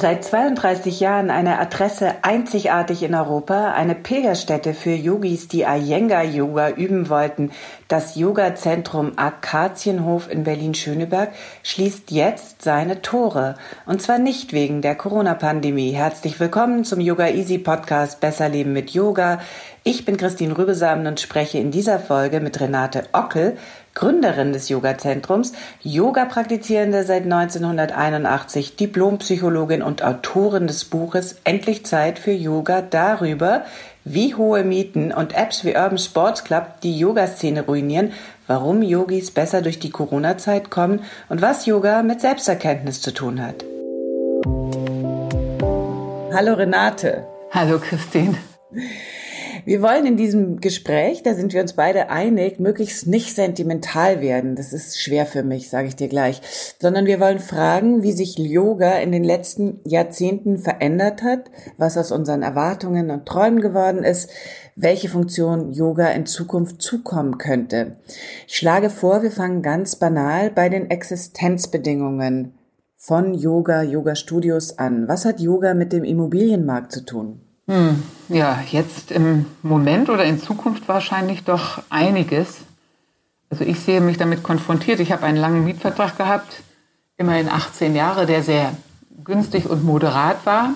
Seit 32 Jahren eine Adresse einzigartig in Europa, eine Pilgerstätte für Yogis, die Iyengar-Yoga üben wollten. Das Yoga-Zentrum Akazienhof in Berlin-Schöneberg schließt jetzt seine Tore. Und zwar nicht wegen der Corona-Pandemie. Herzlich willkommen zum Yoga Easy Podcast Besser Leben mit Yoga. Ich bin Christine Rübesamen und spreche in dieser Folge mit Renate Ockel, Gründerin des Yoga-Zentrums, Yoga-Praktizierende seit 1981, Diplompsychologin und Autorin des Buches Endlich Zeit für Yoga darüber, wie hohe Mieten und Apps wie Urban Sports Club die Yoga-Szene ruinieren, warum Yogis besser durch die Corona-Zeit kommen und was Yoga mit Selbsterkenntnis zu tun hat. Hallo Renate. Hallo Christine. Wir wollen in diesem Gespräch, da sind wir uns beide einig, möglichst nicht sentimental werden. Das ist schwer für mich, sage ich dir gleich. Sondern wir wollen fragen, wie sich Yoga in den letzten Jahrzehnten verändert hat, was aus unseren Erwartungen und Träumen geworden ist, welche Funktion Yoga in Zukunft zukommen könnte. Ich schlage vor, wir fangen ganz banal bei den Existenzbedingungen von Yoga, Yoga-Studios an. Was hat Yoga mit dem Immobilienmarkt zu tun? Hm, ja, jetzt im Moment oder in Zukunft wahrscheinlich doch einiges. Also ich sehe mich damit konfrontiert. Ich habe einen langen Mietvertrag gehabt, immerhin 18 Jahre, der sehr günstig und moderat war.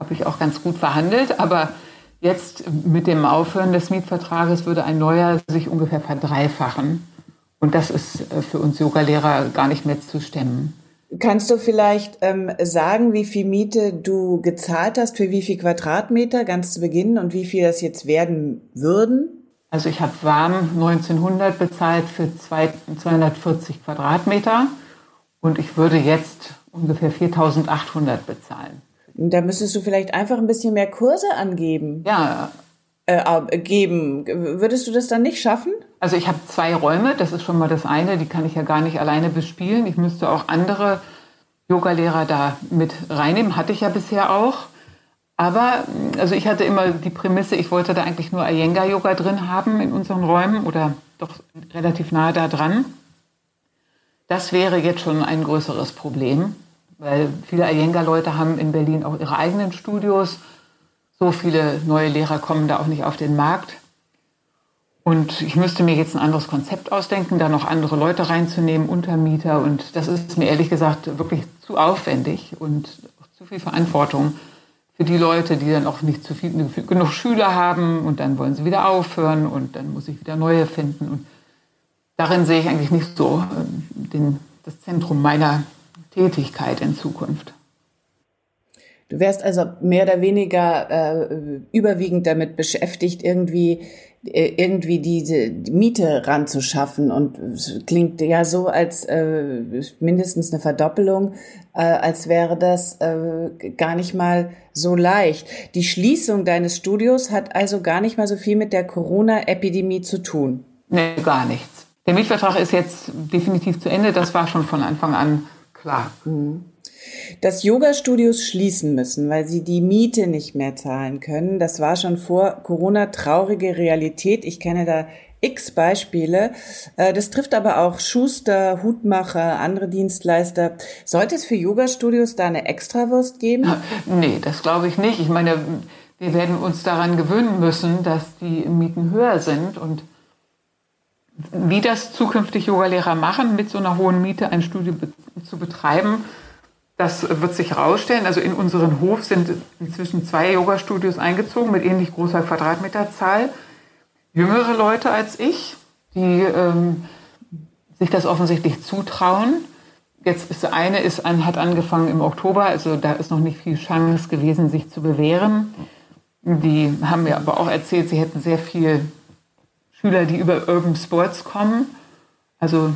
Habe ich auch ganz gut verhandelt. Aber jetzt mit dem Aufhören des Mietvertrages würde ein neuer sich ungefähr verdreifachen. Und das ist äh, für uns Yogalehrer gar nicht mehr zu stemmen. Kannst du vielleicht ähm, sagen, wie viel Miete du gezahlt hast, für wie viel Quadratmeter ganz zu Beginn und wie viel das jetzt werden würden? Also ich habe warm 1900 bezahlt für 240 Quadratmeter und ich würde jetzt ungefähr 4800 bezahlen. Da müsstest du vielleicht einfach ein bisschen mehr Kurse angeben. Ja. Äh, geben. Würdest du das dann nicht schaffen? Also ich habe zwei Räume, das ist schon mal das eine, die kann ich ja gar nicht alleine bespielen. Ich müsste auch andere Yogalehrer da mit reinnehmen, hatte ich ja bisher auch. Aber also ich hatte immer die Prämisse, ich wollte da eigentlich nur Iyengar-Yoga drin haben in unseren Räumen oder doch relativ nahe da dran. Das wäre jetzt schon ein größeres Problem, weil viele Iyengar-Leute haben in Berlin auch ihre eigenen Studios. So viele neue Lehrer kommen da auch nicht auf den Markt. Und ich müsste mir jetzt ein anderes Konzept ausdenken, da noch andere Leute reinzunehmen, Untermieter. Und das ist mir ehrlich gesagt wirklich zu aufwendig und zu viel Verantwortung für die Leute, die dann auch nicht zu viel, genug Schüler haben und dann wollen sie wieder aufhören und dann muss ich wieder neue finden. Und darin sehe ich eigentlich nicht so ähm, den, das Zentrum meiner Tätigkeit in Zukunft. Du wärst also mehr oder weniger äh, überwiegend damit beschäftigt, irgendwie irgendwie diese Miete ranzuschaffen. Und es klingt ja so, als äh, mindestens eine Verdoppelung, äh, als wäre das äh, gar nicht mal so leicht. Die Schließung deines Studios hat also gar nicht mal so viel mit der Corona-Epidemie zu tun. Nee, gar nichts. Der Mietvertrag ist jetzt definitiv zu Ende. Das war schon von Anfang an klar. Mhm dass Yoga-Studios schließen müssen, weil sie die Miete nicht mehr zahlen können. Das war schon vor Corona traurige Realität. Ich kenne da x Beispiele. Äh, das trifft aber auch Schuster, Hutmacher, andere Dienstleister. Sollte es für Yoga-Studios da eine Extrawurst geben? Nee, das glaube ich nicht. Ich meine, wir werden uns daran gewöhnen müssen, dass die Mieten höher sind und wie das zukünftig Yogalehrer machen, mit so einer hohen Miete ein Studio zu betreiben, das wird sich herausstellen. Also in unseren Hof sind inzwischen zwei Yoga-Studios eingezogen mit ähnlich großer Quadratmeterzahl. Jüngere Leute als ich, die ähm, sich das offensichtlich zutrauen. Jetzt ist eine ist an, hat angefangen im Oktober, also da ist noch nicht viel Chance gewesen, sich zu bewähren. Die haben mir aber auch erzählt, sie hätten sehr viele Schüler, die über Urban Sports kommen. Also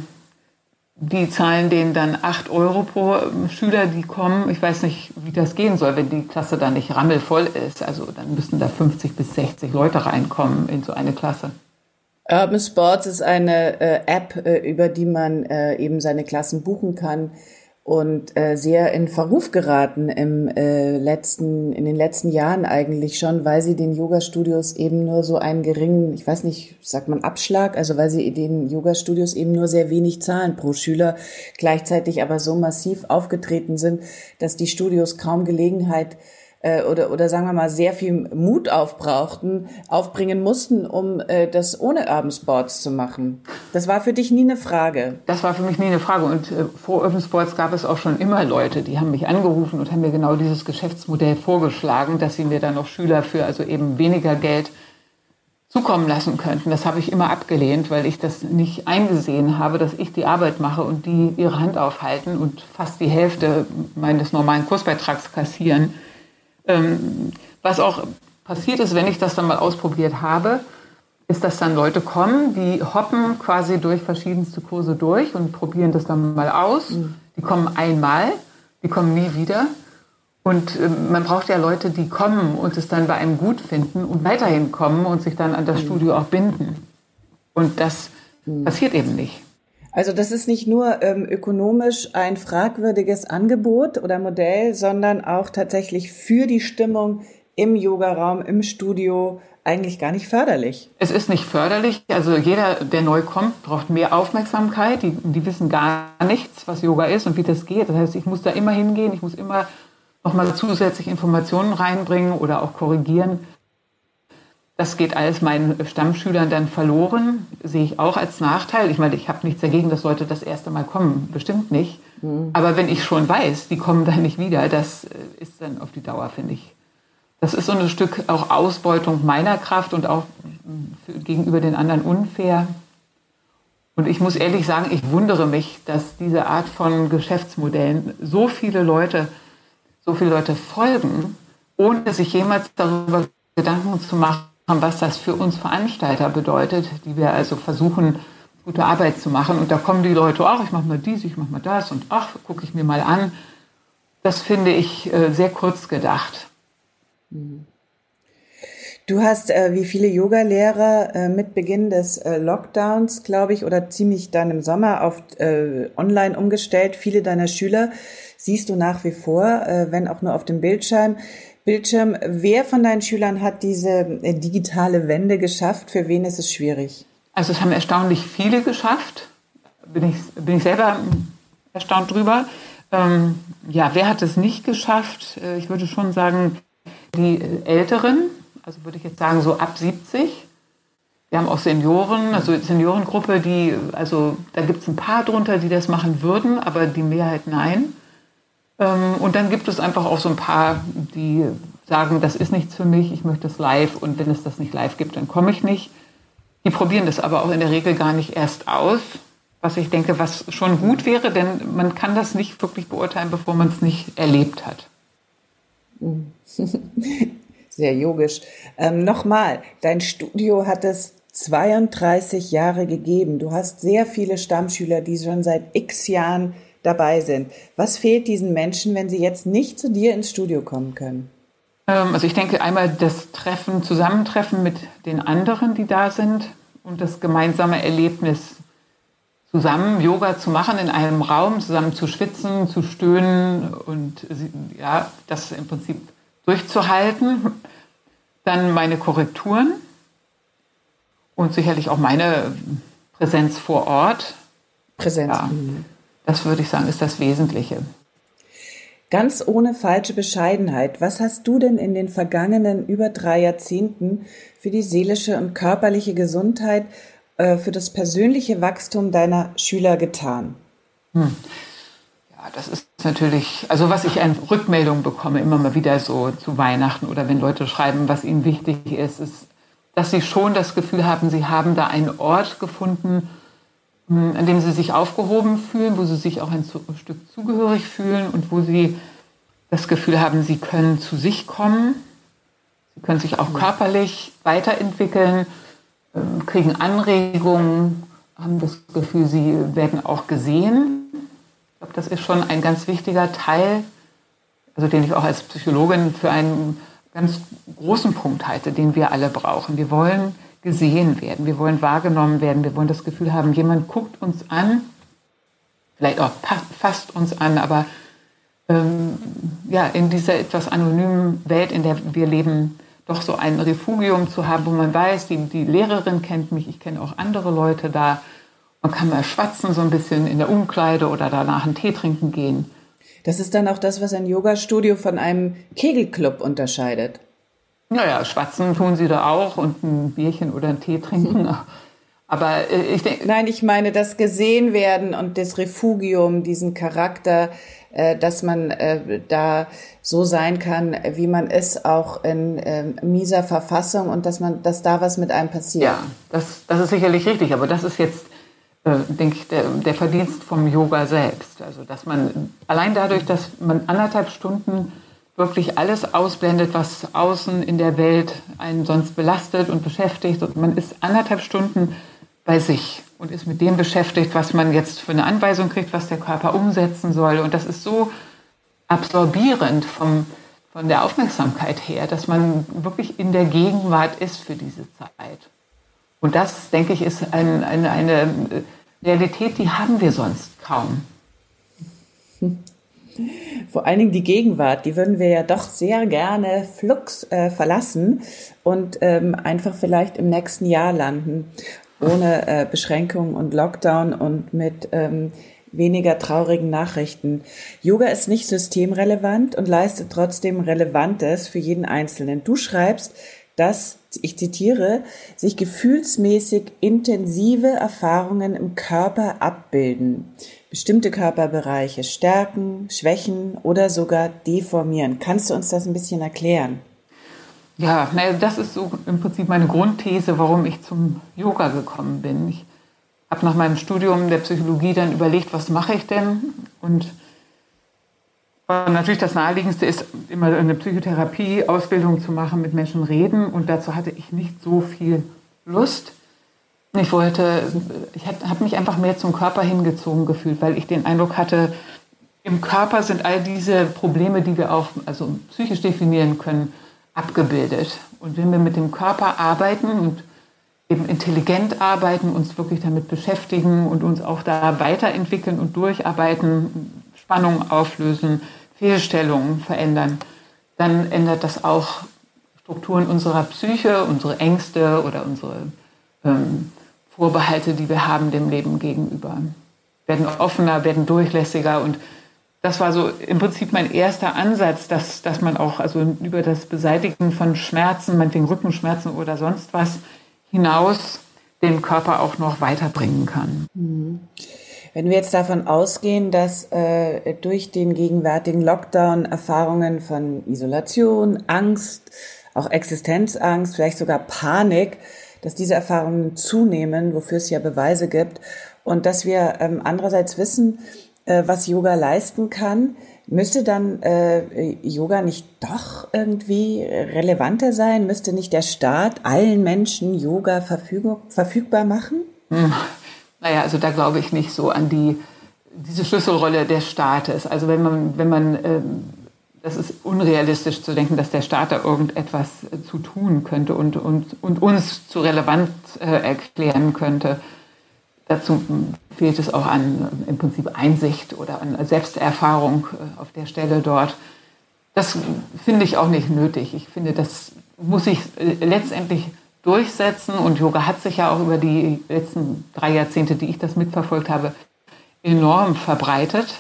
die zahlen denen dann 8 Euro pro Schüler, die kommen. Ich weiß nicht, wie das gehen soll, wenn die Klasse dann nicht rammelvoll ist. Also dann müssten da 50 bis 60 Leute reinkommen in so eine Klasse. Urban Sports ist eine äh, App, äh, über die man äh, eben seine Klassen buchen kann und äh, sehr in Verruf geraten im äh, letzten, in den letzten Jahren eigentlich schon, weil sie den Yoga-Studios eben nur so einen geringen, ich weiß nicht, sagt man Abschlag, also weil sie den Yoga-Studios eben nur sehr wenig zahlen pro Schüler, gleichzeitig aber so massiv aufgetreten sind, dass die Studios kaum Gelegenheit äh, oder, oder sagen wir mal sehr viel Mut aufbrauchten, aufbringen mussten, um äh, das ohne Urban Sports zu machen. Das war für dich nie eine Frage. Das war für mich nie eine Frage. Und äh, vor Urban Sports gab es auch schon immer Leute, die haben mich angerufen und haben mir genau dieses Geschäftsmodell vorgeschlagen, dass sie mir dann noch Schüler für also eben weniger Geld zukommen lassen könnten. Das habe ich immer abgelehnt, weil ich das nicht eingesehen habe, dass ich die Arbeit mache und die ihre Hand aufhalten und fast die Hälfte meines normalen Kursbeitrags kassieren. Ähm, was auch passiert ist, wenn ich das dann mal ausprobiert habe, ist, dass dann Leute kommen, die hoppen quasi durch verschiedenste Kurse durch und probieren das dann mal aus. Mhm. Die kommen einmal, die kommen nie wieder. Und äh, man braucht ja Leute, die kommen und es dann bei einem gut finden und weiterhin kommen und sich dann an das mhm. Studio auch binden. Und das mhm. passiert eben nicht. Also das ist nicht nur ähm, ökonomisch ein fragwürdiges Angebot oder Modell, sondern auch tatsächlich für die Stimmung im Yogaraum, im Studio eigentlich gar nicht förderlich. Es ist nicht förderlich. Also jeder, der neu kommt, braucht mehr Aufmerksamkeit. Die, die wissen gar nichts, was Yoga ist und wie das geht. Das heißt, ich muss da immer hingehen. Ich muss immer nochmal zusätzlich Informationen reinbringen oder auch korrigieren. Das geht alles meinen Stammschülern dann verloren, sehe ich auch als Nachteil. Ich meine, ich habe nichts dagegen, dass Leute das erste Mal kommen, bestimmt nicht. Mhm. Aber wenn ich schon weiß, die kommen dann nicht wieder, das äh, ist dann auf die Dauer, finde ich. Das ist so ein Stück auch Ausbeutung meiner Kraft und auch mm, gegenüber den anderen unfair. Und ich muss ehrlich sagen, ich wundere mich, dass diese Art von Geschäftsmodellen so viele Leute, so viele Leute folgen, ohne sich jemals darüber Gedanken zu machen, was das für uns Veranstalter bedeutet, die wir also versuchen, gute Arbeit zu machen. Und da kommen die Leute, ach, ich mache mal dies, ich mache mal das und ach, gucke ich mir mal an. Das finde ich äh, sehr kurz gedacht. Du hast äh, wie viele Yogalehrer äh, mit Beginn des äh, Lockdowns, glaube ich, oder ziemlich dann im Sommer auf äh, online umgestellt. Viele deiner Schüler siehst du nach wie vor, äh, wenn auch nur auf dem Bildschirm. Bildschirm. Wer von deinen Schülern hat diese äh, digitale Wende geschafft? Für wen ist es schwierig? Also es haben erstaunlich viele geschafft. Bin ich, bin ich selber erstaunt drüber. Ähm, ja, wer hat es nicht geschafft? Äh, ich würde schon sagen, die Älteren, also würde ich jetzt sagen so ab 70. Wir haben auch Senioren, also Seniorengruppe, die, also da gibt es ein paar drunter, die das machen würden, aber die Mehrheit nein. Ähm, und dann gibt es einfach auch so ein paar, die sagen, das ist nichts für mich, ich möchte es live und wenn es das nicht live gibt, dann komme ich nicht. Die probieren das aber auch in der Regel gar nicht erst aus, was ich denke, was schon gut wäre, denn man kann das nicht wirklich beurteilen, bevor man es nicht erlebt hat. Sehr yogisch. Ähm, Nochmal, dein Studio hat es 32 Jahre gegeben. Du hast sehr viele Stammschüler, die schon seit x Jahren dabei sind. Was fehlt diesen Menschen, wenn sie jetzt nicht zu dir ins Studio kommen können? Ähm, also ich denke einmal das Treffen, Zusammentreffen mit den anderen, die da sind und das gemeinsame Erlebnis zusammen Yoga zu machen in einem Raum, zusammen zu schwitzen, zu stöhnen und ja, das im Prinzip durchzuhalten. Dann meine Korrekturen und sicherlich auch meine Präsenz vor Ort. Präsenz. Ja. Das würde ich sagen, ist das Wesentliche. Ganz ohne falsche Bescheidenheit, was hast du denn in den vergangenen über drei Jahrzehnten für die seelische und körperliche Gesundheit, äh, für das persönliche Wachstum deiner Schüler getan? Hm. Ja, das ist natürlich, also was ich an Rückmeldungen bekomme, immer mal wieder so zu Weihnachten oder wenn Leute schreiben, was ihnen wichtig ist, ist, dass sie schon das Gefühl haben, sie haben da einen Ort gefunden, an dem sie sich aufgehoben fühlen, wo sie sich auch ein Stück zugehörig fühlen und wo sie das Gefühl haben, sie können zu sich kommen. Sie können sich auch körperlich weiterentwickeln, ähm, kriegen Anregungen, haben das Gefühl, sie werden auch gesehen. Ich glaube, das ist schon ein ganz wichtiger Teil, also den ich auch als Psychologin für einen ganz großen Punkt halte, den wir alle brauchen. Wir wollen gesehen werden, wir wollen wahrgenommen werden, wir wollen das Gefühl haben, jemand guckt uns an, vielleicht auch fasst uns an, aber ähm, ja, in dieser etwas anonymen Welt, in der wir leben, doch so ein Refugium zu haben, wo man weiß, die, die Lehrerin kennt mich, ich kenne auch andere Leute da. Man kann mal schwatzen so ein bisschen in der Umkleide oder danach einen Tee trinken gehen. Das ist dann auch das, was ein Yoga-Studio von einem Kegelclub unterscheidet. Naja, schwatzen tun sie da auch und ein Bierchen oder einen Tee trinken. Aber äh, ich denke. Nein, ich meine das gesehen werden und das Refugium, diesen Charakter, äh, dass man äh, da so sein kann, wie man ist, auch in äh, mieser Verfassung und dass man, dass da was mit einem passiert. Ja, das, das ist sicherlich richtig, aber das ist jetzt, äh, denke ich, der, der Verdienst vom Yoga selbst. Also, dass man allein dadurch, dass man anderthalb Stunden wirklich alles ausblendet, was außen in der Welt einen sonst belastet und beschäftigt und man ist anderthalb Stunden bei sich und ist mit dem beschäftigt, was man jetzt für eine Anweisung kriegt, was der Körper umsetzen soll. Und das ist so absorbierend vom, von der Aufmerksamkeit her, dass man wirklich in der Gegenwart ist für diese Zeit. Und das, denke ich, ist ein, eine, eine Realität, die haben wir sonst kaum. Vor allen Dingen die Gegenwart, die würden wir ja doch sehr gerne flux äh, verlassen und ähm, einfach vielleicht im nächsten Jahr landen ohne äh, Beschränkungen und Lockdown und mit ähm, weniger traurigen Nachrichten. Yoga ist nicht systemrelevant und leistet trotzdem Relevantes für jeden Einzelnen. Du schreibst, dass, ich zitiere, sich gefühlsmäßig intensive Erfahrungen im Körper abbilden, bestimmte Körperbereiche stärken, schwächen oder sogar deformieren. Kannst du uns das ein bisschen erklären? Ja, naja, das ist so im Prinzip meine Grundthese, warum ich zum Yoga gekommen bin. Ich habe nach meinem Studium der Psychologie dann überlegt, was mache ich denn? Und natürlich das Naheliegendste ist, immer eine Psychotherapie-Ausbildung zu machen, mit Menschen reden. Und dazu hatte ich nicht so viel Lust. Ich wollte, ich habe mich einfach mehr zum Körper hingezogen gefühlt, weil ich den Eindruck hatte, im Körper sind all diese Probleme, die wir auch also psychisch definieren können, abgebildet. Und wenn wir mit dem Körper arbeiten und eben intelligent arbeiten, uns wirklich damit beschäftigen und uns auch da weiterentwickeln und durcharbeiten, Spannungen auflösen, Fehlstellungen verändern, dann ändert das auch Strukturen unserer Psyche, unsere Ängste oder unsere ähm, Vorbehalte, die wir haben dem Leben gegenüber. Werden offener, werden durchlässiger und das war so im Prinzip mein erster Ansatz, dass, dass man auch also über das Beseitigen von Schmerzen, meinetwegen Rückenschmerzen oder sonst was hinaus den Körper auch noch weiterbringen kann. Mhm. Wenn wir jetzt davon ausgehen, dass äh, durch den gegenwärtigen Lockdown Erfahrungen von Isolation, Angst, auch Existenzangst, vielleicht sogar Panik, dass diese Erfahrungen zunehmen, wofür es ja Beweise gibt, und dass wir ähm, andererseits wissen, äh, was Yoga leisten kann, müsste dann äh, Yoga nicht doch irgendwie relevanter sein? Müsste nicht der Staat allen Menschen Yoga verfüg verfügbar machen? Hm. Naja, also da glaube ich nicht so an die diese Schlüsselrolle des Staates. Also wenn man, wenn man ähm, das ist unrealistisch zu denken, dass der Staat da irgendetwas äh, zu tun könnte und, und, und uns zu relevant äh, erklären könnte. Dazu fehlt es auch an im Prinzip Einsicht oder an Selbsterfahrung äh, auf der Stelle dort. Das finde ich auch nicht nötig. Ich finde, das muss sich äh, letztendlich durchsetzen und Yoga hat sich ja auch über die letzten drei Jahrzehnte, die ich das mitverfolgt habe, enorm verbreitet.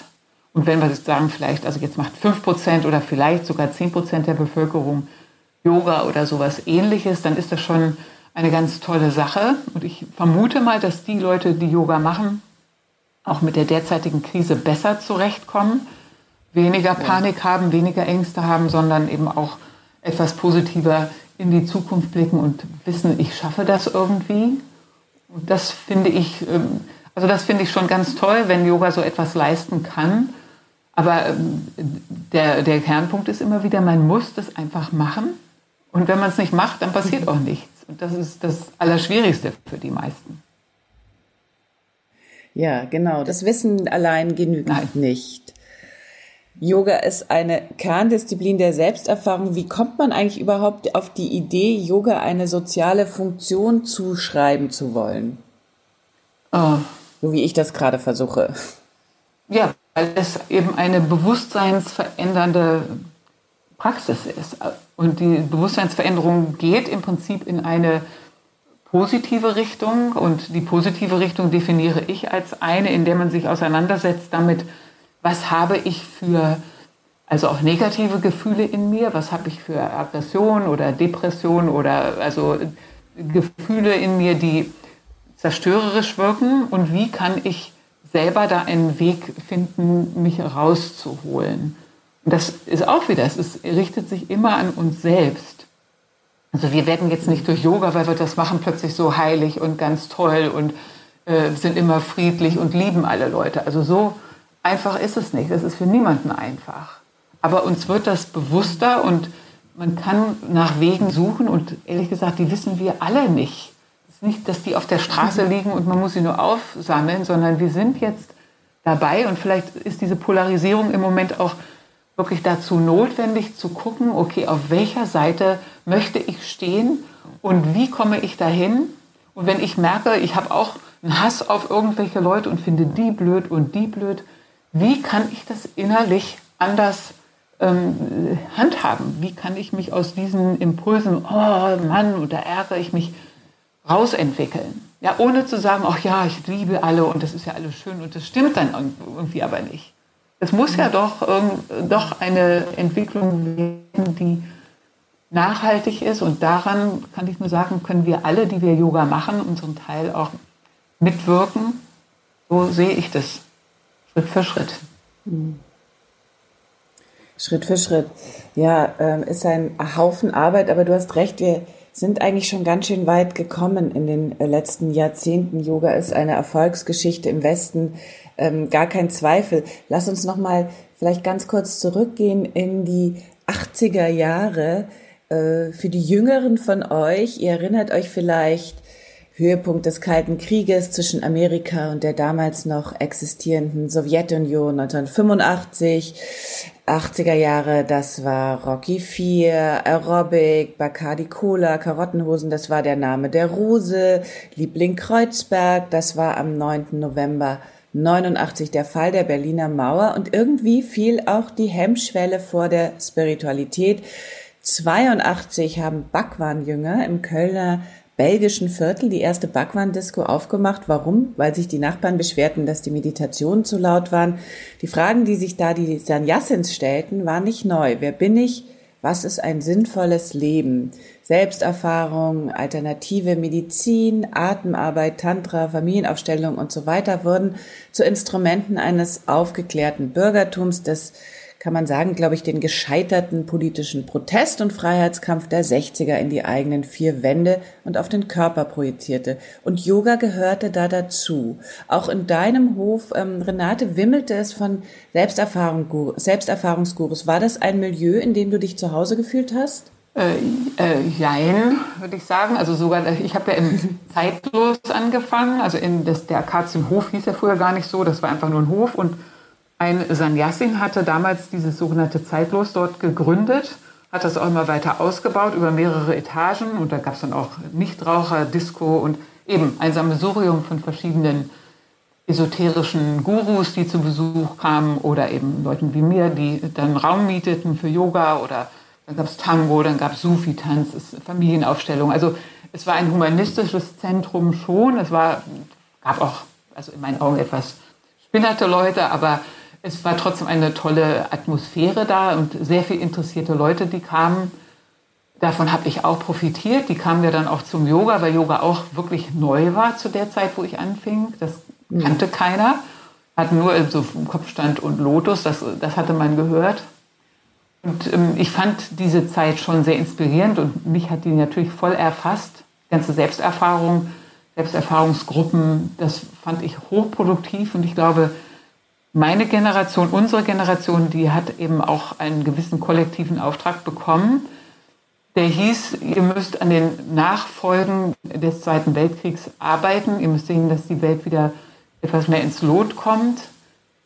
Und wenn wir sagen, vielleicht, also jetzt macht 5% oder vielleicht sogar 10% der Bevölkerung Yoga oder sowas ähnliches, dann ist das schon eine ganz tolle Sache. Und ich vermute mal, dass die Leute, die Yoga machen, auch mit der derzeitigen Krise besser zurechtkommen, weniger Panik haben, weniger Ängste haben, sondern eben auch etwas positiver in die Zukunft blicken und wissen, ich schaffe das irgendwie. Und das finde ich, ähm, also das finde ich schon ganz toll, wenn Yoga so etwas leisten kann. Aber ähm, der, der Kernpunkt ist immer wieder, man muss das einfach machen Und wenn man es nicht macht, dann passiert auch nichts. Und das ist das Allerschwierigste für die meisten. Ja, genau. Das Wissen allein genügt Nein. nicht. Yoga ist eine Kerndisziplin der Selbsterfahrung. Wie kommt man eigentlich überhaupt auf die Idee, Yoga eine soziale Funktion zuschreiben zu wollen? Oh. So wie ich das gerade versuche. Ja, weil es eben eine bewusstseinsverändernde Praxis ist. Und die Bewusstseinsveränderung geht im Prinzip in eine positive Richtung. Und die positive Richtung definiere ich als eine, in der man sich auseinandersetzt damit, was habe ich für, also auch negative Gefühle in mir, was habe ich für Aggression oder Depression oder also Gefühle in mir, die zerstörerisch wirken und wie kann ich selber da einen Weg finden, mich rauszuholen. Und das ist auch wieder, es ist, richtet sich immer an uns selbst. Also wir werden jetzt nicht durch Yoga, weil wir das machen, plötzlich so heilig und ganz toll und äh, sind immer friedlich und lieben alle Leute. Also so einfach ist es nicht. Das ist für niemanden einfach. Aber uns wird das bewusster und man kann nach Wegen suchen und ehrlich gesagt, die wissen wir alle nicht. Nicht, dass die auf der Straße liegen und man muss sie nur aufsammeln, sondern wir sind jetzt dabei und vielleicht ist diese Polarisierung im Moment auch wirklich dazu notwendig zu gucken, okay, auf welcher Seite möchte ich stehen und wie komme ich dahin? Und wenn ich merke, ich habe auch einen Hass auf irgendwelche Leute und finde die blöd und die blöd, wie kann ich das innerlich anders ähm, handhaben? Wie kann ich mich aus diesen Impulsen, oh Mann, und da ärgere ich mich, rausentwickeln? Ja, ohne zu sagen, ach ja, ich liebe alle und das ist ja alles schön und das stimmt dann irgendwie aber nicht. Es muss ja doch, ähm, doch eine Entwicklung werden, die nachhaltig ist und daran kann ich nur sagen, können wir alle, die wir Yoga machen, unseren Teil auch mitwirken. So sehe ich das. Schritt für Schritt. Hm. Schritt für Schritt. Ja, ähm, ist ein Haufen Arbeit, aber du hast recht, wir sind eigentlich schon ganz schön weit gekommen in den äh, letzten Jahrzehnten. Yoga ist eine Erfolgsgeschichte im Westen, ähm, gar kein Zweifel. Lass uns noch mal vielleicht ganz kurz zurückgehen in die 80er Jahre. Äh, für die Jüngeren von euch, ihr erinnert euch vielleicht Höhepunkt des Kalten Krieges zwischen Amerika und der damals noch existierenden Sowjetunion 1985, 80er Jahre, das war Rocky 4, Aerobic, Bacardi Cola, Karottenhosen, das war der Name der Rose, Liebling Kreuzberg, das war am 9. November 89 der Fall der Berliner Mauer und irgendwie fiel auch die Hemmschwelle vor der Spiritualität. 82 haben Bhagwan-Jünger im Kölner belgischen Viertel die erste Bhagwan-Disco aufgemacht. Warum? Weil sich die Nachbarn beschwerten, dass die Meditationen zu laut waren. Die Fragen, die sich da die Sannyasins stellten, waren nicht neu. Wer bin ich? Was ist ein sinnvolles Leben? Selbsterfahrung, alternative Medizin, Atemarbeit, Tantra, Familienaufstellung und so weiter wurden zu Instrumenten eines aufgeklärten Bürgertums, das kann man sagen, glaube ich, den gescheiterten politischen Protest und Freiheitskampf der 60er in die eigenen vier Wände und auf den Körper projizierte. Und Yoga gehörte da dazu. Auch in deinem Hof, ähm, Renate, wimmelte es von Selbsterfahrung, Selbsterfahrungsgurus. War das ein Milieu, in dem du dich zu Hause gefühlt hast? Äh, äh, jein, würde ich sagen. Also sogar, ich habe ja im Zeitlos angefangen. Also in das, der Akazienhof hieß ja früher gar nicht so. Das war einfach nur ein Hof und ein Sannyasin hatte damals dieses sogenannte Zeitlos dort gegründet, hat das auch immer weiter ausgebaut über mehrere Etagen und da gab es dann auch Nichtraucher, Disco und eben ein Sammelsurium von verschiedenen esoterischen Gurus, die zu Besuch kamen oder eben Leuten wie mir, die dann Raum mieteten für Yoga oder dann gab es Tango, dann gab es Sufi-Tanz, Familienaufstellung. Also es war ein humanistisches Zentrum schon. Es war, gab auch, also in meinen Augen etwas spinnerte Leute, aber es war trotzdem eine tolle Atmosphäre da und sehr viel interessierte Leute, die kamen. Davon habe ich auch profitiert. Die kamen ja dann auch zum Yoga, weil Yoga auch wirklich neu war zu der Zeit, wo ich anfing. Das mhm. kannte mhm. keiner. Hat nur so Kopfstand und Lotus, das, das hatte man gehört. Und ähm, ich fand diese Zeit schon sehr inspirierend und mich hat die natürlich voll erfasst. Die ganze Selbsterfahrung, Selbsterfahrungsgruppen, das fand ich hochproduktiv und ich glaube, meine Generation, unsere Generation, die hat eben auch einen gewissen kollektiven Auftrag bekommen, Der hieß, ihr müsst an den Nachfolgen des Zweiten Weltkriegs arbeiten. Ihr müsst sehen, dass die Welt wieder etwas mehr ins Lot kommt.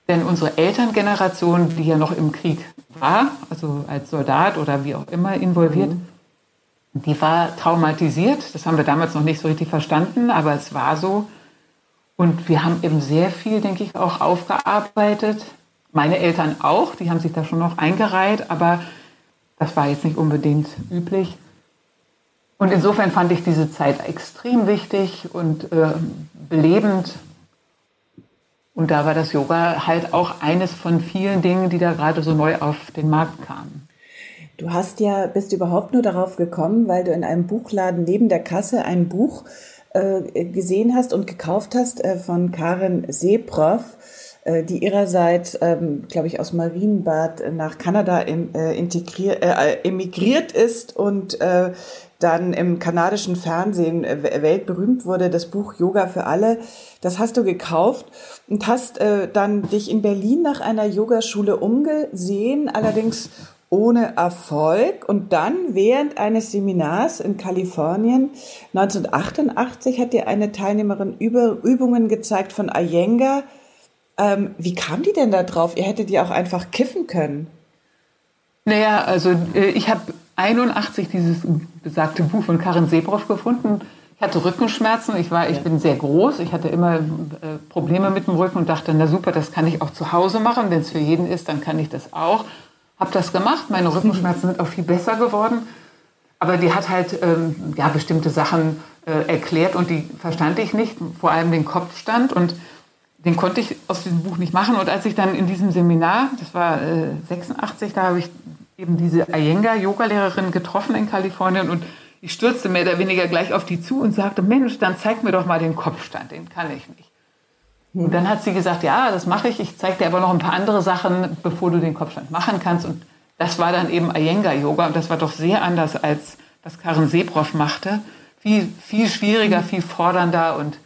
Denn unsere Elterngeneration, die ja noch im Krieg war, also als Soldat oder wie auch immer involviert, mhm. die war traumatisiert. Das haben wir damals noch nicht so richtig verstanden, aber es war so. Und wir haben eben sehr viel, denke ich, auch aufgearbeitet. Meine Eltern auch, die haben sich da schon noch eingereiht, aber das war jetzt nicht unbedingt üblich. Und insofern fand ich diese Zeit extrem wichtig und äh, belebend. Und da war das Yoga halt auch eines von vielen Dingen, die da gerade so neu auf den Markt kamen. Du hast ja, bist überhaupt nur darauf gekommen, weil du in einem Buchladen neben der Kasse ein Buch äh, gesehen hast und gekauft hast äh, von Karin Seproff, äh, die ihrerseits, ähm, glaube ich, aus Marienbad nach Kanada im, integriert, emigriert ist und dann im kanadischen Fernsehen weltberühmt wurde, das Buch Yoga für alle. Das hast du gekauft und hast äh, dann dich in Berlin nach einer Yogaschule umgesehen, allerdings ohne Erfolg. Und dann während eines Seminars in Kalifornien 1988 hat dir eine Teilnehmerin über Übungen gezeigt von Iyengar. Ähm, wie kam die denn da drauf? Ihr hättet die auch einfach kiffen können. Naja, also äh, ich habe 81 dieses besagte Buch von Karin Sebroff gefunden. Ich hatte Rückenschmerzen, ich, war, ich bin sehr groß, ich hatte immer äh, Probleme mit dem Rücken und dachte, na super, das kann ich auch zu Hause machen. Wenn es für jeden ist, dann kann ich das auch. Habe das gemacht, meine Rückenschmerzen sind auch viel besser geworden. Aber die hat halt ähm, ja, bestimmte Sachen äh, erklärt und die verstand ich nicht, vor allem den Kopfstand. Und den konnte ich aus diesem Buch nicht machen. Und als ich dann in diesem Seminar, das war äh, 86, da habe ich eben diese Iyengar-Yoga-Lehrerin getroffen in Kalifornien und ich stürzte mehr oder weniger gleich auf die zu und sagte, Mensch, dann zeig mir doch mal den Kopfstand, den kann ich nicht. Und dann hat sie gesagt, ja, das mache ich, ich zeige dir aber noch ein paar andere Sachen, bevor du den Kopfstand machen kannst. Und das war dann eben Iyengar-Yoga und das war doch sehr anders als was Karen Seproff machte. Viel, viel schwieriger, viel fordernder und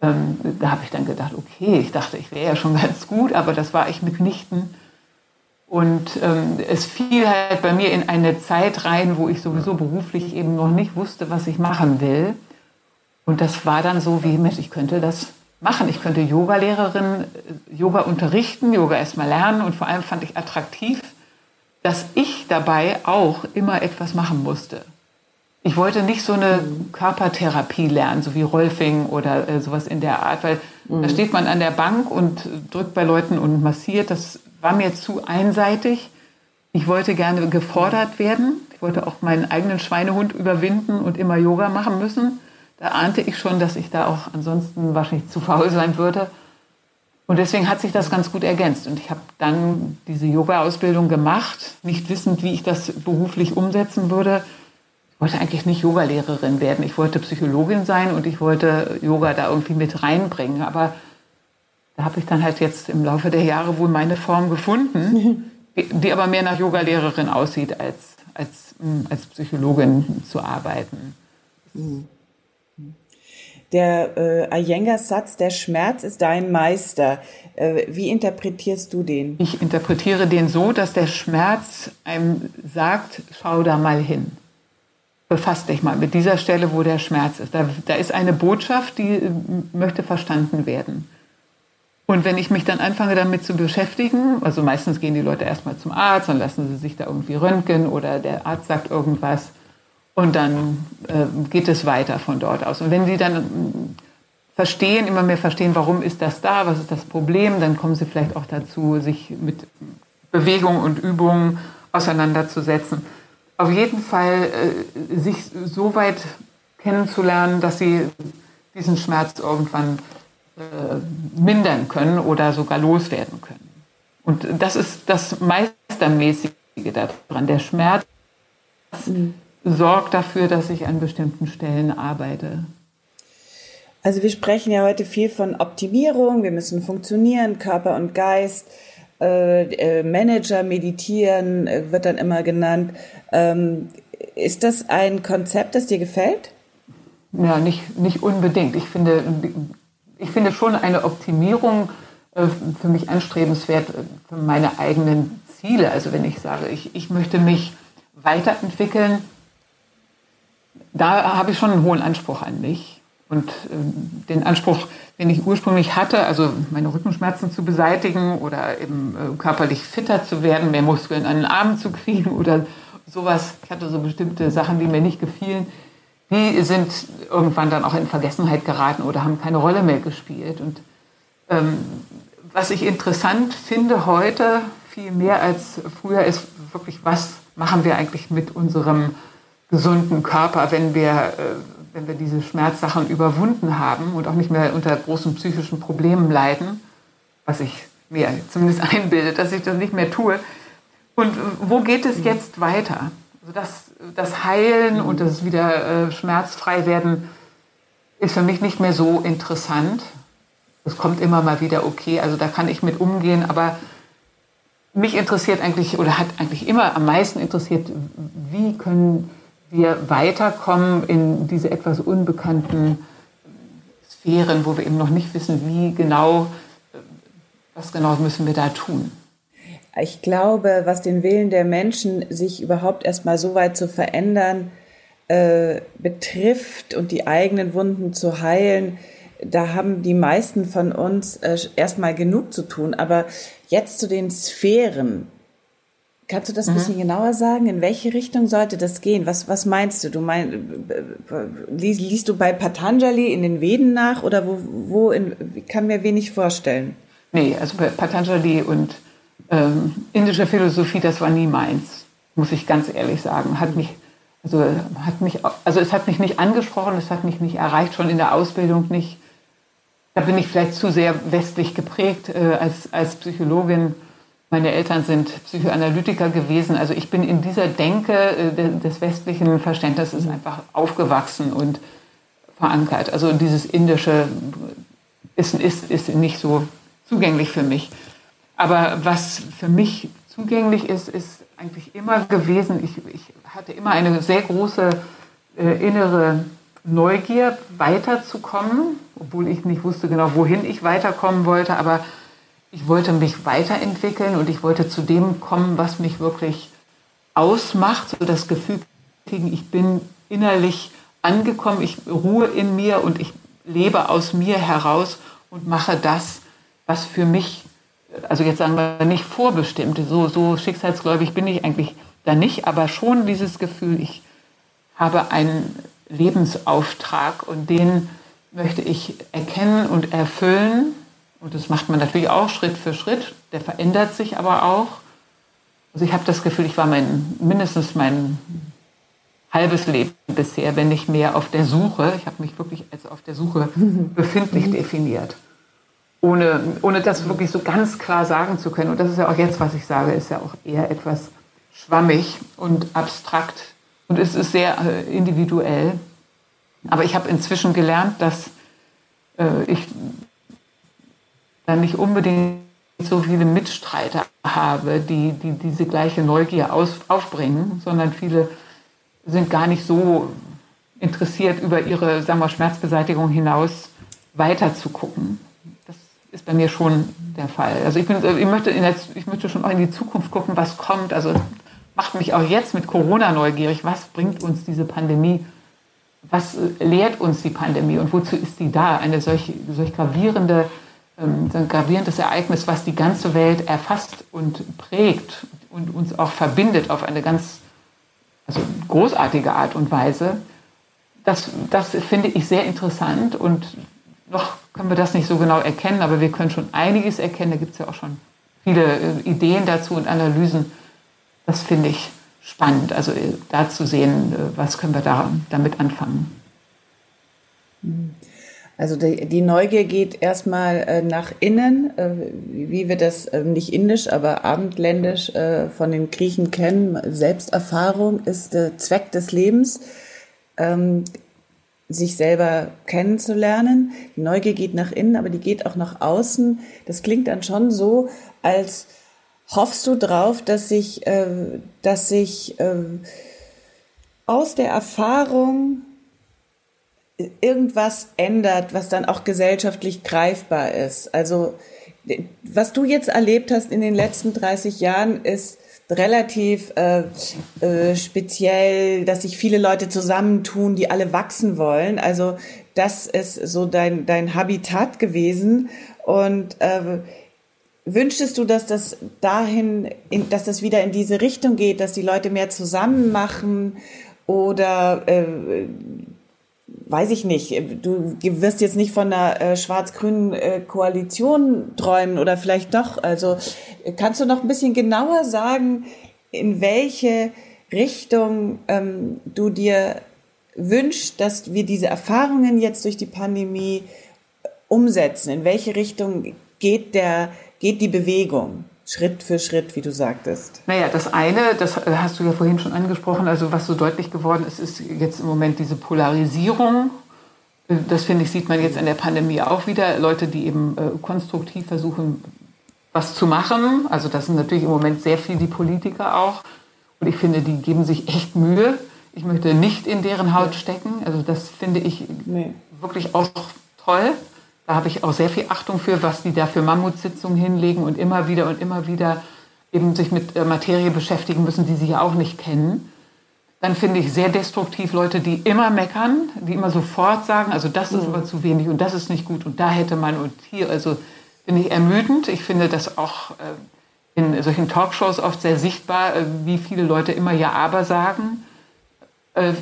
ähm, da habe ich dann gedacht, okay, ich dachte, ich wäre ja schon ganz gut, aber das war ich mitnichten. Und ähm, es fiel halt bei mir in eine Zeit rein, wo ich sowieso beruflich eben noch nicht wusste, was ich machen will. Und das war dann so wie, Mensch, ich könnte das machen. Ich könnte Yoga-Lehrerin, äh, Yoga unterrichten, Yoga erstmal lernen und vor allem fand ich attraktiv, dass ich dabei auch immer etwas machen musste. Ich wollte nicht so eine Körpertherapie lernen, so wie Rolfing oder äh, sowas in der Art, weil mhm. da steht man an der Bank und drückt bei Leuten und massiert. Das war mir zu einseitig. Ich wollte gerne gefordert werden. Ich wollte auch meinen eigenen Schweinehund überwinden und immer Yoga machen müssen. Da ahnte ich schon, dass ich da auch ansonsten wahrscheinlich zu faul sein würde. Und deswegen hat sich das ganz gut ergänzt. Und ich habe dann diese Yoga-Ausbildung gemacht, nicht wissend, wie ich das beruflich umsetzen würde. Ich wollte eigentlich nicht Yogalehrerin werden. Ich wollte Psychologin sein und ich wollte Yoga da irgendwie mit reinbringen. Aber da habe ich dann halt jetzt im Laufe der Jahre wohl meine Form gefunden, die aber mehr nach Yogalehrerin aussieht, als, als, als Psychologin zu arbeiten. Mhm. Der äh, Iyengar-Satz, der Schmerz ist dein Meister. Äh, wie interpretierst du den? Ich interpretiere den so, dass der Schmerz einem sagt, schau da mal hin. Befass dich mal mit dieser Stelle, wo der Schmerz ist. Da, da ist eine Botschaft, die äh, möchte verstanden werden. Und wenn ich mich dann anfange damit zu beschäftigen, also meistens gehen die Leute erstmal zum Arzt, dann lassen sie sich da irgendwie röntgen oder der Arzt sagt irgendwas und dann äh, geht es weiter von dort aus. Und wenn Sie dann mm, verstehen, immer mehr verstehen, warum ist das da, was ist das Problem, dann kommen Sie vielleicht auch dazu, sich mit Bewegung und Übungen auseinanderzusetzen. Auf jeden Fall äh, sich so weit kennenzulernen, dass Sie diesen Schmerz irgendwann äh, mindern können oder sogar loswerden können. Und das ist das Meistermäßige daran. Der Schmerz mhm sorgt dafür, dass ich an bestimmten Stellen arbeite. Also wir sprechen ja heute viel von Optimierung, wir müssen funktionieren, Körper und Geist. Äh, äh, Manager meditieren äh, wird dann immer genannt. Ähm, ist das ein Konzept, das dir gefällt? Ja, nicht, nicht unbedingt. Ich finde, ich finde schon eine Optimierung äh, für mich anstrebenswert für meine eigenen Ziele. Also wenn ich sage, ich, ich möchte mich weiterentwickeln, da habe ich schon einen hohen Anspruch an mich. Und äh, den Anspruch, den ich ursprünglich hatte, also meine Rückenschmerzen zu beseitigen oder eben äh, körperlich fitter zu werden, mehr Muskeln an den Armen zu kriegen oder sowas. Ich hatte so bestimmte Sachen, die mir nicht gefielen. Die sind irgendwann dann auch in Vergessenheit geraten oder haben keine Rolle mehr gespielt. Und ähm, was ich interessant finde heute, viel mehr als früher, ist wirklich, was machen wir eigentlich mit unserem gesunden Körper, wenn wir, äh, wenn wir diese Schmerzsachen überwunden haben und auch nicht mehr unter großen psychischen Problemen leiden, was ich mir zumindest einbilde, dass ich das nicht mehr tue. Und wo geht es jetzt weiter? Also das, das Heilen und das wieder äh, schmerzfrei werden ist für mich nicht mehr so interessant. Es kommt immer mal wieder okay, also da kann ich mit umgehen, aber mich interessiert eigentlich oder hat eigentlich immer am meisten interessiert, wie können wir weiterkommen in diese etwas unbekannten Sphären, wo wir eben noch nicht wissen, wie genau, was genau müssen wir da tun. Ich glaube, was den Willen der Menschen, sich überhaupt erstmal so weit zu verändern, äh, betrifft und die eigenen Wunden zu heilen, da haben die meisten von uns äh, erstmal genug zu tun. Aber jetzt zu den Sphären, Kannst du das ein mhm. bisschen genauer sagen? In welche Richtung sollte das gehen? Was, was meinst du? Du mein, liest, liest du bei Patanjali in den Veden nach oder wo, wo in, ich kann mir wenig vorstellen? Nee, also Patanjali und ähm, indische Philosophie, das war nie meins, muss ich ganz ehrlich sagen. Hat mich, also, hat mich, also es hat mich nicht angesprochen, es hat mich nicht erreicht, schon in der Ausbildung nicht. Da bin ich vielleicht zu sehr westlich geprägt äh, als, als Psychologin meine Eltern sind Psychoanalytiker gewesen. Also ich bin in dieser Denke äh, des westlichen Verständnisses einfach aufgewachsen und verankert. Also dieses indische ist, ist, ist nicht so zugänglich für mich. Aber was für mich zugänglich ist, ist eigentlich immer gewesen, ich, ich hatte immer eine sehr große äh, innere Neugier, weiterzukommen, obwohl ich nicht wusste genau, wohin ich weiterkommen wollte, aber ich wollte mich weiterentwickeln und ich wollte zu dem kommen, was mich wirklich ausmacht, so das Gefühl kriegen, ich bin innerlich angekommen, ich ruhe in mir und ich lebe aus mir heraus und mache das, was für mich, also jetzt sagen wir nicht vorbestimmt, so, so schicksalsgläubig bin ich eigentlich da nicht, aber schon dieses Gefühl, ich habe einen Lebensauftrag und den möchte ich erkennen und erfüllen und das macht man natürlich auch Schritt für Schritt. Der verändert sich aber auch. Also ich habe das Gefühl, ich war mein, mindestens mein halbes Leben bisher, wenn nicht mehr, auf der Suche. Ich habe mich wirklich als auf der Suche befindlich definiert. Ohne, ohne das wirklich so ganz klar sagen zu können. Und das ist ja auch jetzt, was ich sage, ist ja auch eher etwas schwammig und abstrakt. Und es ist sehr äh, individuell. Aber ich habe inzwischen gelernt, dass äh, ich dann nicht unbedingt so viele Mitstreiter habe, die, die diese gleiche Neugier aus, aufbringen, sondern viele sind gar nicht so interessiert, über ihre sagen wir, Schmerzbeseitigung hinaus weiter zu gucken. Das ist bei mir schon der Fall. Also ich, bin, ich, möchte der, ich möchte schon auch in die Zukunft gucken, was kommt. Also macht mich auch jetzt mit Corona neugierig. Was bringt uns diese Pandemie? Was lehrt uns die Pandemie und wozu ist die da? Eine solch, solch gravierende ähm, ein gravierendes Ereignis, was die ganze Welt erfasst und prägt und uns auch verbindet auf eine ganz also großartige Art und Weise. Das, das finde ich sehr interessant und noch können wir das nicht so genau erkennen, aber wir können schon einiges erkennen. Da gibt es ja auch schon viele äh, Ideen dazu und Analysen. Das finde ich spannend, also äh, da zu sehen, äh, was können wir da, damit anfangen. Mhm. Also die, die Neugier geht erstmal äh, nach innen, äh, wie wir das äh, nicht indisch, aber abendländisch äh, von den Griechen kennen. Selbsterfahrung ist der Zweck des Lebens, ähm, sich selber kennenzulernen. Die Neugier geht nach innen, aber die geht auch nach außen. Das klingt dann schon so, als hoffst du drauf, dass sich, äh, dass sich äh, aus der Erfahrung irgendwas ändert, was dann auch gesellschaftlich greifbar ist. Also was du jetzt erlebt hast in den letzten 30 Jahren ist relativ äh, äh, speziell, dass sich viele Leute zusammentun, die alle wachsen wollen. Also das ist so dein, dein Habitat gewesen. Und äh, wünschtest du, dass das dahin, in, dass das wieder in diese Richtung geht, dass die Leute mehr zusammen machen oder äh, weiß ich nicht, du wirst jetzt nicht von einer äh, schwarz-grünen äh, Koalition träumen oder vielleicht doch. Also kannst du noch ein bisschen genauer sagen, in welche Richtung ähm, du dir wünschst, dass wir diese Erfahrungen jetzt durch die Pandemie umsetzen? In welche Richtung geht der, geht die Bewegung? Schritt für Schritt, wie du sagtest. Naja, das eine, das hast du ja vorhin schon angesprochen, also was so deutlich geworden ist, ist jetzt im Moment diese Polarisierung. Das finde ich, sieht man jetzt in der Pandemie auch wieder. Leute, die eben äh, konstruktiv versuchen, was zu machen. Also das sind natürlich im Moment sehr viel die Politiker auch. Und ich finde, die geben sich echt Mühe. Ich möchte nicht in deren Haut stecken. Also das finde ich nee. wirklich auch toll. Da habe ich auch sehr viel Achtung für, was die da für Mammutsitzungen hinlegen und immer wieder und immer wieder eben sich mit äh, Materie beschäftigen müssen, die sie ja auch nicht kennen. Dann finde ich sehr destruktiv Leute, die immer meckern, die immer sofort sagen, also das ist mhm. aber zu wenig und das ist nicht gut und da hätte man und hier, also finde ich ermüdend. Ich finde das auch äh, in solchen Talkshows oft sehr sichtbar, äh, wie viele Leute immer Ja, aber sagen.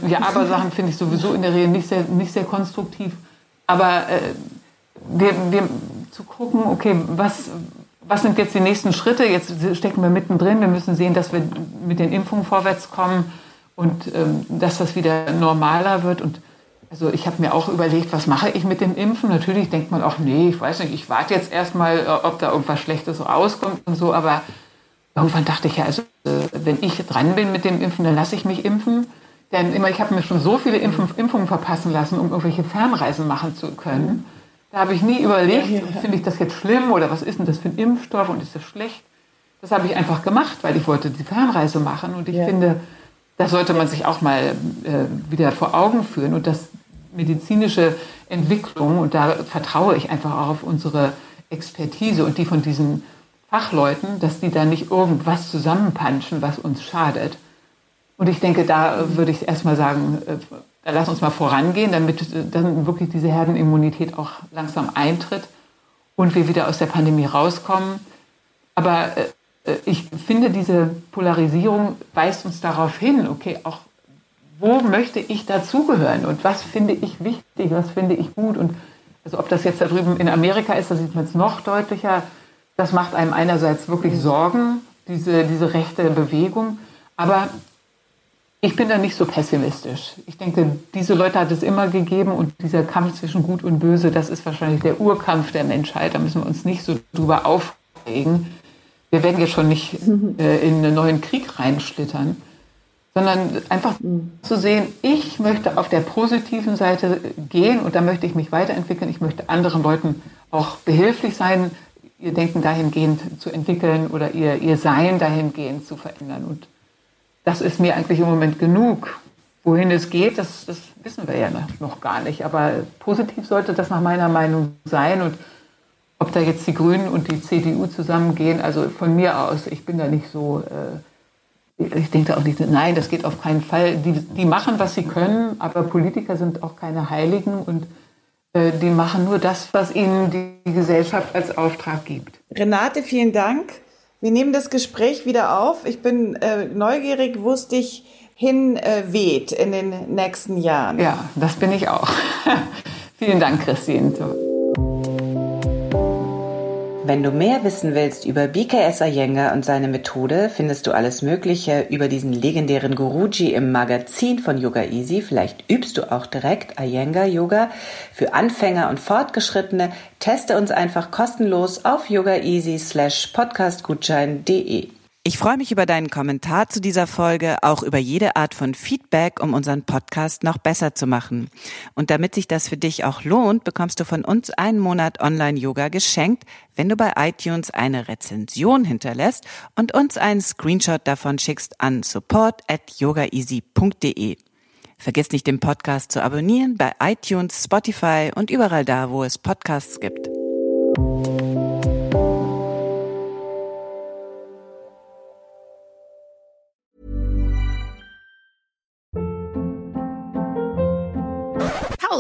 Ja, aber Sachen finde ich sowieso in der Regel nicht sehr, nicht sehr konstruktiv. Aber wir, wir zu gucken, okay, was, was sind jetzt die nächsten Schritte? Jetzt stecken wir mittendrin. Wir müssen sehen, dass wir mit den Impfungen vorwärts kommen und ähm, dass das wieder normaler wird. Und also ich habe mir auch überlegt, was mache ich mit dem Impfen? Natürlich denkt man auch, nee, ich weiß nicht, ich warte jetzt erstmal, äh, ob da irgendwas Schlechtes rauskommt und so. Aber irgendwann dachte ich ja, also äh, wenn ich dran bin mit dem Impfen, dann lasse ich mich impfen. Denn immer, ich habe mir schon so viele Impfungen verpassen lassen, um irgendwelche Fernreisen machen zu können. Da habe ich nie überlegt, ja, ja. finde ich das jetzt schlimm oder was ist denn das für ein Impfstoff und ist das schlecht? Das habe ich einfach gemacht, weil ich wollte die Fernreise machen und ich ja. finde, das sollte man sich auch mal äh, wieder vor Augen führen und das medizinische Entwicklung und da vertraue ich einfach auch auf unsere Expertise und die von diesen Fachleuten, dass die da nicht irgendwas zusammenpanschen, was uns schadet. Und ich denke, da würde ich erstmal sagen, äh, lass uns mal vorangehen, damit dann wirklich diese Herdenimmunität auch langsam eintritt und wir wieder aus der Pandemie rauskommen. Aber äh, ich finde, diese Polarisierung weist uns darauf hin, okay, auch wo möchte ich dazugehören und was finde ich wichtig, was finde ich gut und also ob das jetzt da drüben in Amerika ist, da sieht man es noch deutlicher. Das macht einem einerseits wirklich Sorgen, diese, diese rechte Bewegung. Aber ich bin da nicht so pessimistisch. Ich denke, diese Leute hat es immer gegeben und dieser Kampf zwischen Gut und Böse, das ist wahrscheinlich der Urkampf der Menschheit. Da müssen wir uns nicht so drüber aufregen. Wir werden jetzt schon nicht äh, in einen neuen Krieg reinschlittern, sondern einfach zu sehen, ich möchte auf der positiven Seite gehen und da möchte ich mich weiterentwickeln. Ich möchte anderen Leuten auch behilflich sein, ihr Denken dahingehend zu entwickeln oder ihr, ihr Sein dahingehend zu verändern. Und das ist mir eigentlich im Moment genug. Wohin es geht, das, das wissen wir ja noch gar nicht. Aber positiv sollte das nach meiner Meinung sein. Und ob da jetzt die Grünen und die CDU zusammengehen, also von mir aus, ich bin da nicht so, äh, ich denke auch nicht, nein, das geht auf keinen Fall. Die, die machen, was sie können, aber Politiker sind auch keine Heiligen und äh, die machen nur das, was ihnen die Gesellschaft als Auftrag gibt. Renate, vielen Dank. Wir nehmen das Gespräch wieder auf. Ich bin äh, neugierig, wo es dich hin äh, in den nächsten Jahren. Ja, das bin ich auch. Vielen Dank, Christine. Wenn du mehr wissen willst über BKS Iyengar und seine Methode, findest du alles Mögliche über diesen legendären Guruji im Magazin von Yoga Easy. Vielleicht übst du auch direkt Iyengar Yoga. Für Anfänger und Fortgeschrittene teste uns einfach kostenlos auf yogaeasy slash podcastgutschein.de. Ich freue mich über deinen Kommentar zu dieser Folge, auch über jede Art von Feedback, um unseren Podcast noch besser zu machen. Und damit sich das für dich auch lohnt, bekommst du von uns einen Monat Online-Yoga geschenkt, wenn du bei iTunes eine Rezension hinterlässt und uns einen Screenshot davon schickst an support at yogaeasy.de. Vergiss nicht, den Podcast zu abonnieren bei iTunes, Spotify und überall da, wo es Podcasts gibt.